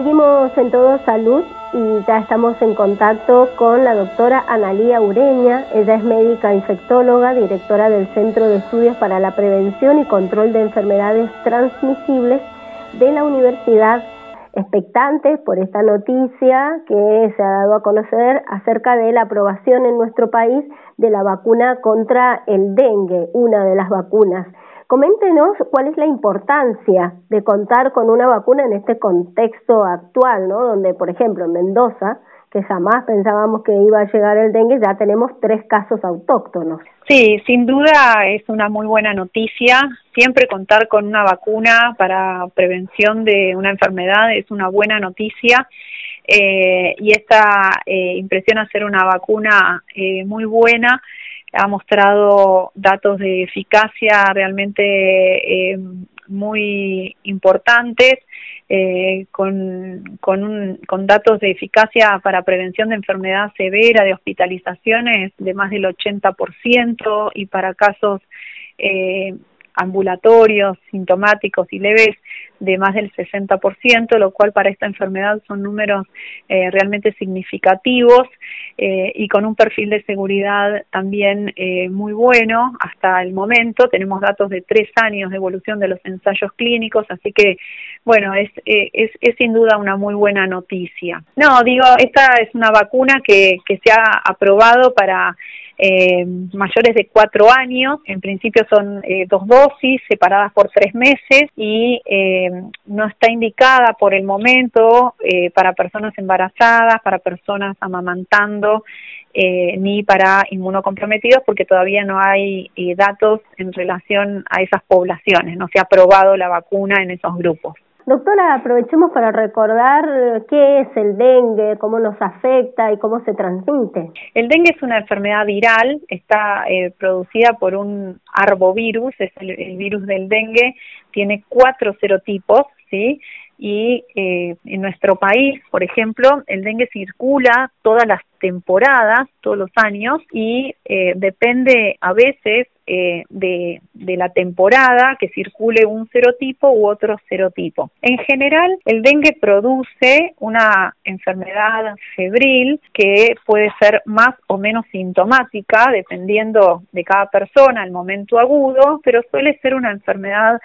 Seguimos en Todo Salud y ya estamos en contacto con la doctora Analía Ureña. Ella es médica infectóloga, directora del Centro de Estudios para la Prevención y Control de Enfermedades Transmisibles de la Universidad. Expectantes por esta noticia que se ha dado a conocer acerca de la aprobación en nuestro país de la vacuna contra el dengue, una de las vacunas. Coméntenos cuál es la importancia de contar con una vacuna en este contexto actual, ¿no? Donde, por ejemplo, en Mendoza, que jamás pensábamos que iba a llegar el dengue, ya tenemos tres casos autóctonos. Sí, sin duda es una muy buena noticia. Siempre contar con una vacuna para prevención de una enfermedad es una buena noticia. Eh, y esta eh, impresión a ser una vacuna eh, muy buena ha mostrado datos de eficacia realmente eh, muy importantes, eh, con, con, un, con datos de eficacia para prevención de enfermedad severa, de hospitalizaciones de más del 80% y para casos eh, ambulatorios, sintomáticos y leves de más del 60%, lo cual para esta enfermedad son números eh, realmente significativos eh, y con un perfil de seguridad también eh, muy bueno hasta el momento. Tenemos datos de tres años de evolución de los ensayos clínicos, así que, bueno, es, es, es sin duda una muy buena noticia. No, digo, esta es una vacuna que, que se ha aprobado para eh, mayores de cuatro años. En principio son eh, dos dosis separadas por tres meses y eh, no está indicada por el momento eh, para personas embarazadas, para personas amamantando. ni para inmunocomprometidos porque todavía no hay datos en relación a esas poblaciones, no se ha aprobado la vacuna en esos grupos. Doctora, aprovechemos para recordar eh, qué es el dengue, cómo nos afecta y cómo se transmite. El dengue es una enfermedad viral, está eh, producida por un arbovirus, es el, el virus del dengue, tiene cuatro serotipos, ¿sí? Y eh, en nuestro país, por ejemplo, el dengue circula todas las temporadas, todos los años, y eh, depende a veces eh, de, la temporada que circule un serotipo u otro serotipo. En general, el dengue produce una enfermedad febril que puede ser más o menos sintomática, dependiendo de cada persona, el momento agudo, pero suele ser una enfermedad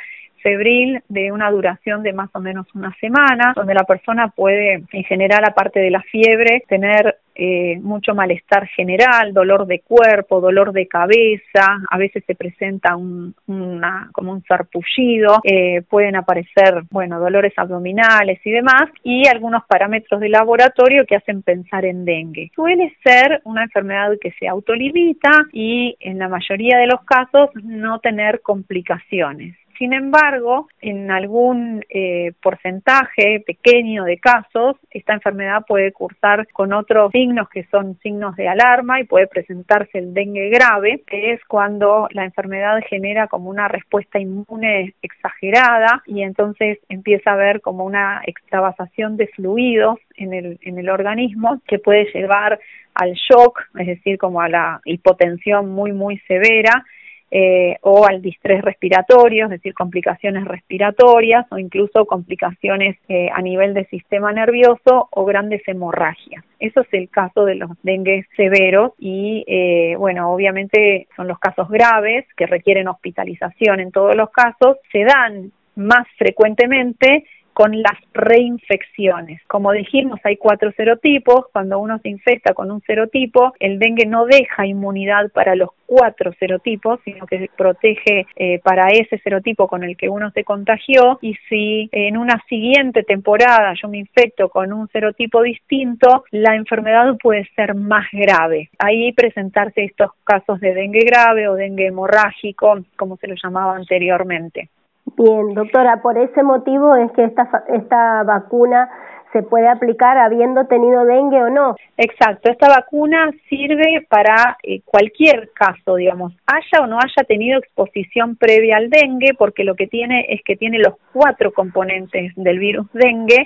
febril de una duración de más o menos una semana, donde la persona puede, en general, aparte de la fiebre, tener eh, mucho malestar general, dolor de cuerpo, dolor de cabeza, a veces se presenta un, una, como un sarpullido, eh, pueden aparecer, bueno, dolores abdominales y demás, y algunos parámetros de laboratorio que hacen pensar en dengue. Suele ser una enfermedad que se autolimita y en la mayoría de los casos no tener complicaciones. Sin embargo, en algún eh, porcentaje pequeño de casos, esta enfermedad puede cursar con otros signos que son signos de alarma y puede presentarse el dengue grave, que es cuando la enfermedad genera como una respuesta inmune exagerada y entonces empieza a haber como una extravasación de fluidos en el, en el organismo que puede llevar al shock, es decir, como a la hipotensión muy, muy severa eh, o al distrés respiratorio, es decir, complicaciones respiratorias o incluso complicaciones eh, a nivel del sistema nervioso o grandes hemorragias. Eso es el caso de los dengues severos y, eh, bueno, obviamente son los casos graves que requieren hospitalización en todos los casos, se dan más frecuentemente con las reinfecciones. Como dijimos, hay cuatro serotipos. Cuando uno se infecta con un serotipo, el dengue no deja inmunidad para los cuatro serotipos, sino que protege eh, para ese serotipo con el que uno se contagió. Y si en una siguiente temporada yo me infecto con un serotipo distinto, la enfermedad puede ser más grave. Ahí presentarse estos casos de dengue grave o dengue hemorrágico, como se lo llamaba anteriormente. Bien, doctora, por ese motivo es que esta, esta vacuna se puede aplicar habiendo tenido dengue o no. Exacto, esta vacuna sirve para eh, cualquier caso, digamos, haya o no haya tenido exposición previa al dengue, porque lo que tiene es que tiene los cuatro componentes del virus dengue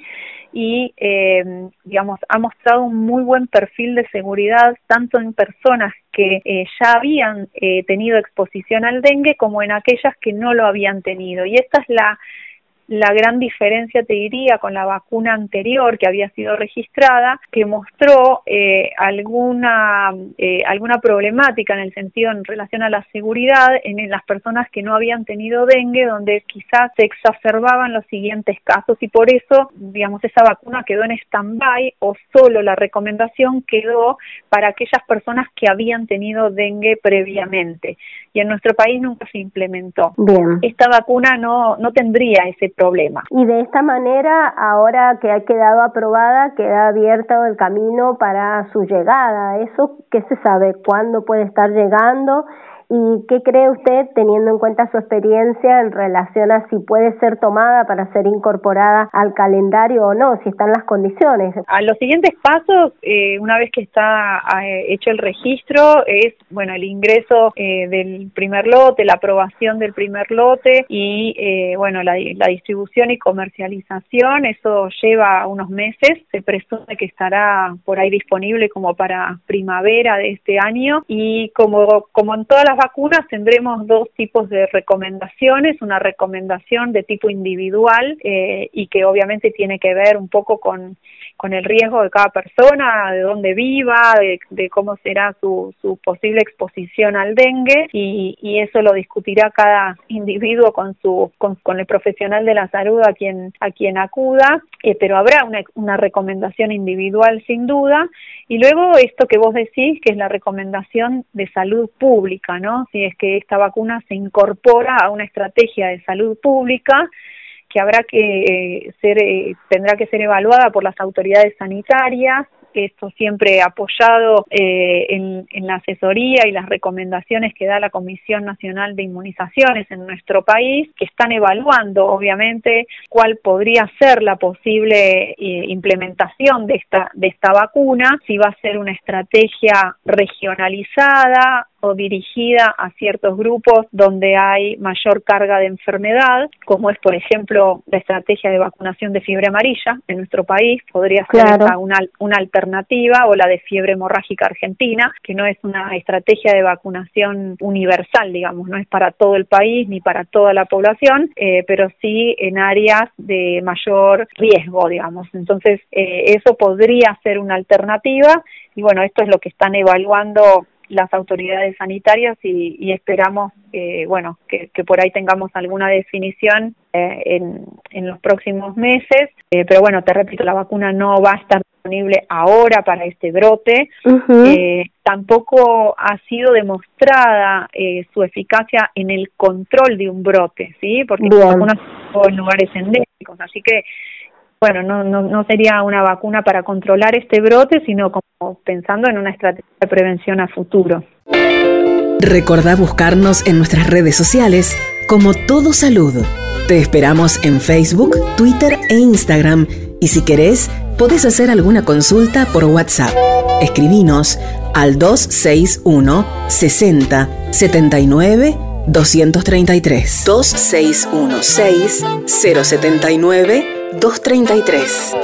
y, eh, digamos, ha mostrado un muy buen perfil de seguridad tanto en personas que eh, ya habían eh, tenido exposición al dengue como en aquellas que no lo habían tenido. Y esta es la la gran diferencia, te diría, con la vacuna anterior que había sido registrada, que mostró eh, alguna, eh, alguna problemática en el sentido en relación a la seguridad en, las personas que no habían tenido dengue, donde quizás se exacerbaban los siguientes casos y por eso, digamos, esa vacuna quedó en stand-by o solo la recomendación quedó para aquellas personas que habían tenido dengue previamente. Y en nuestro país nunca se implementó. Bien. Esta vacuna no, no tendría ese problema. Y de esta manera, ahora que ha quedado aprobada, queda abierto el camino para su llegada. ¿Eso qué se sabe? ¿Cuándo puede estar llegando? ¿Y qué cree usted, teniendo en cuenta su experiencia en relación a si puede ser tomada para ser incorporada al calendario o no, si están las condiciones? A los siguientes pasos, eh, una vez que está eh, hecho el registro, es bueno el ingreso eh, del primer lote, la aprobación del primer lote y bueno la, la distribución y comercialización. Eso lleva unos meses. Se presume que estará por ahí disponible como para primavera de este año y como como en todas las vacunas tendremos dos tipos de recomendaciones, una recomendación de tipo individual eh, y que obviamente tiene que ver un poco con, con el riesgo de cada persona, de dónde viva, de, cómo será su, su, posible exposición al dengue y, y, eso lo discutirá cada individuo con su con, el profesional de la salud a quien a quien acuda, eh, pero habrá una, una recomendación individual sin duda y luego esto que vos decís que es la recomendación de salud pública, ¿no? Si es que esta vacuna se incorpora a una estrategia de salud pública que habrá que eh, ser, eh, tendrá que ser evaluada por las autoridades sanitarias esto siempre apoyado eh, en, en, la asesoría y las recomendaciones que da la Comisión Nacional de Inmunizaciones en nuestro país, que están evaluando obviamente cuál podría ser la posible eh, implementación de esta, de esta vacuna, si va a ser una estrategia regionalizada o dirigida a ciertos grupos donde hay mayor carga de enfermedad, como es por ejemplo la estrategia de vacunación de fiebre amarilla en nuestro país, podría ser una, una alternativa o la de fiebre hemorrágica argentina, que no es una estrategia de vacunación universal, digamos, no es para todo el país ni para toda la población, eh, pero sí en áreas de mayor riesgo, digamos. Entonces, eh, eso podría ser una alternativa y bueno, esto es lo que están evaluando las autoridades sanitarias y, esperamos eh, bueno que, por ahí tengamos alguna definición eh, en, en, los próximos meses. Eh, pero bueno te repito la vacuna no va a estar disponible ahora para este brote. Tampoco ha sido demostrada su eficacia en el control de un brote sí porque la vacuna en lugares endémicos así que bueno, no, no, no sería una vacuna para controlar este brote, sino como pensando en una estrategia de prevención a futuro. Recordá buscarnos en nuestras redes sociales como Todo Salud. Te esperamos en Facebook, Twitter e Instagram. Y si querés, podés hacer alguna consulta por WhatsApp. Escribinos al 261 60 79 233. 2616 079 233.